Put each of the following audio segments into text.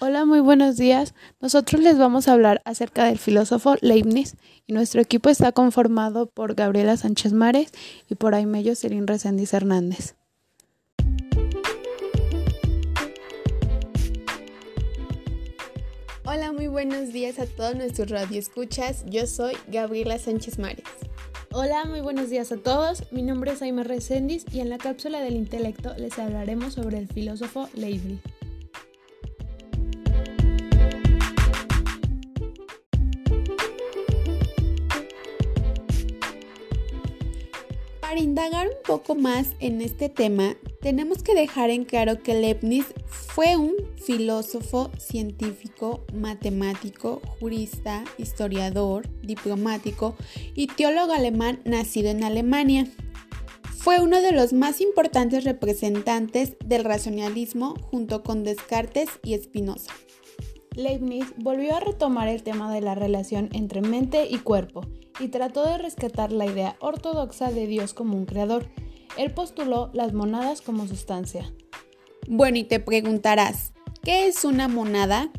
Hola, muy buenos días. Nosotros les vamos a hablar acerca del filósofo Leibniz y nuestro equipo está conformado por Gabriela Sánchez Mares y por Aimello Serín Reséndiz Hernández. Hola, muy buenos días a todos nuestros radioescuchas. Yo soy Gabriela Sánchez Mares. Hola, muy buenos días a todos. Mi nombre es Aime Reséndiz y en la cápsula del intelecto les hablaremos sobre el filósofo Leibniz. Para indagar un poco más en este tema, tenemos que dejar en claro que Leibniz fue un filósofo, científico, matemático, jurista, historiador, diplomático y teólogo alemán nacido en Alemania. Fue uno de los más importantes representantes del racionalismo junto con Descartes y Spinoza. Leibniz volvió a retomar el tema de la relación entre mente y cuerpo y trató de rescatar la idea ortodoxa de Dios como un creador. Él postuló las monadas como sustancia. Bueno, y te preguntarás, ¿qué es una monada?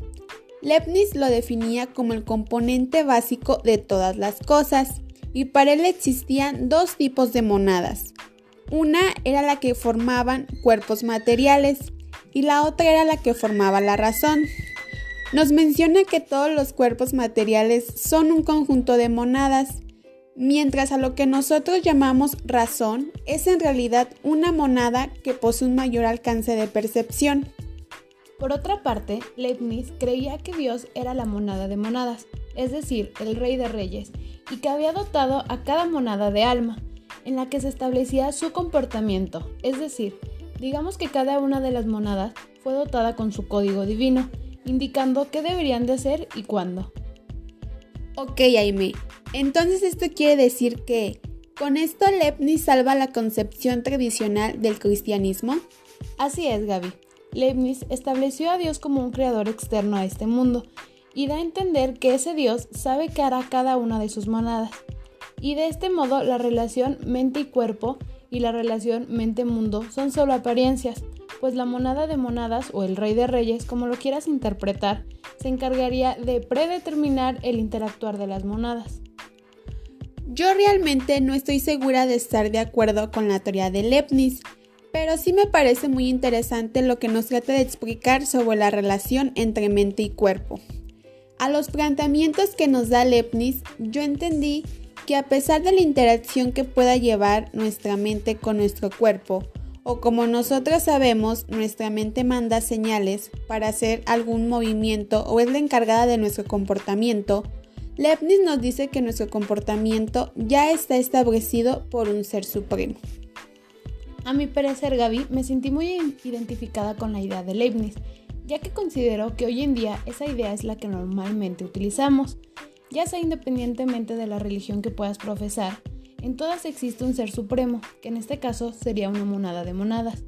Leibniz lo definía como el componente básico de todas las cosas, y para él existían dos tipos de monadas. Una era la que formaban cuerpos materiales y la otra era la que formaba la razón. Nos menciona que todos los cuerpos materiales son un conjunto de monadas, mientras a lo que nosotros llamamos razón es en realidad una monada que posee un mayor alcance de percepción. Por otra parte, Leibniz creía que Dios era la monada de monadas, es decir, el rey de reyes, y que había dotado a cada monada de alma, en la que se establecía su comportamiento, es decir, digamos que cada una de las monadas fue dotada con su código divino, indicando qué deberían de hacer y cuándo. Ok, Aime. Entonces esto quiere decir que con esto Leibniz salva la concepción tradicional del cristianismo. Así es, Gaby. Leibniz estableció a Dios como un creador externo a este mundo y da a entender que ese Dios sabe qué hará cada una de sus monadas. Y de este modo la relación mente y cuerpo y la relación mente-mundo son solo apariencias, pues la monada de monadas o el rey de reyes, como lo quieras interpretar, se encargaría de predeterminar el interactuar de las monadas. Yo realmente no estoy segura de estar de acuerdo con la teoría de Leibniz, pero sí me parece muy interesante lo que nos trata de explicar sobre la relación entre mente y cuerpo. A los planteamientos que nos da Leibniz, yo entendí que a pesar de la interacción que pueda llevar nuestra mente con nuestro cuerpo, o como nosotros sabemos, nuestra mente manda señales para hacer algún movimiento o es la encargada de nuestro comportamiento, Leibniz nos dice que nuestro comportamiento ya está establecido por un ser supremo. A mi parecer, Gaby, me sentí muy identificada con la idea de Leibniz, ya que considero que hoy en día esa idea es la que normalmente utilizamos, ya sea independientemente de la religión que puedas profesar, en todas existe un ser supremo, que en este caso sería una monada de monadas,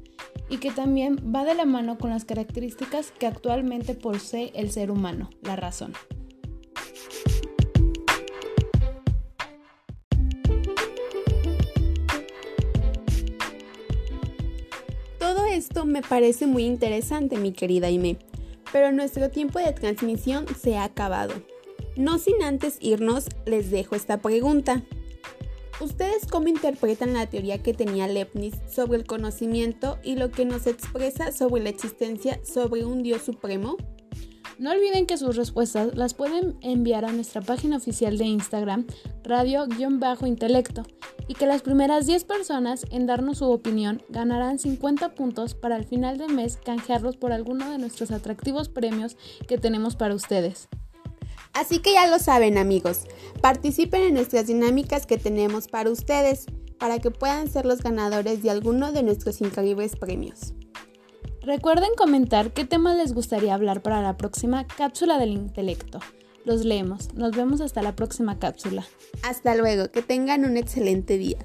y que también va de la mano con las características que actualmente posee el ser humano, la razón. Todo esto me parece muy interesante, mi querida Aime, pero nuestro tiempo de transmisión se ha acabado. No sin antes irnos, les dejo esta pregunta. ¿Ustedes cómo interpretan la teoría que tenía Leibniz sobre el conocimiento y lo que nos expresa sobre la existencia sobre un Dios supremo? No olviden que sus respuestas las pueden enviar a nuestra página oficial de Instagram, radio-intelecto, y que las primeras 10 personas en darnos su opinión ganarán 50 puntos para al final del mes canjearlos por alguno de nuestros atractivos premios que tenemos para ustedes. Así que ya lo saben amigos, participen en nuestras dinámicas que tenemos para ustedes, para que puedan ser los ganadores de alguno de nuestros increíbles premios. Recuerden comentar qué temas les gustaría hablar para la próxima cápsula del intelecto. Los leemos. Nos vemos hasta la próxima cápsula. Hasta luego, que tengan un excelente día.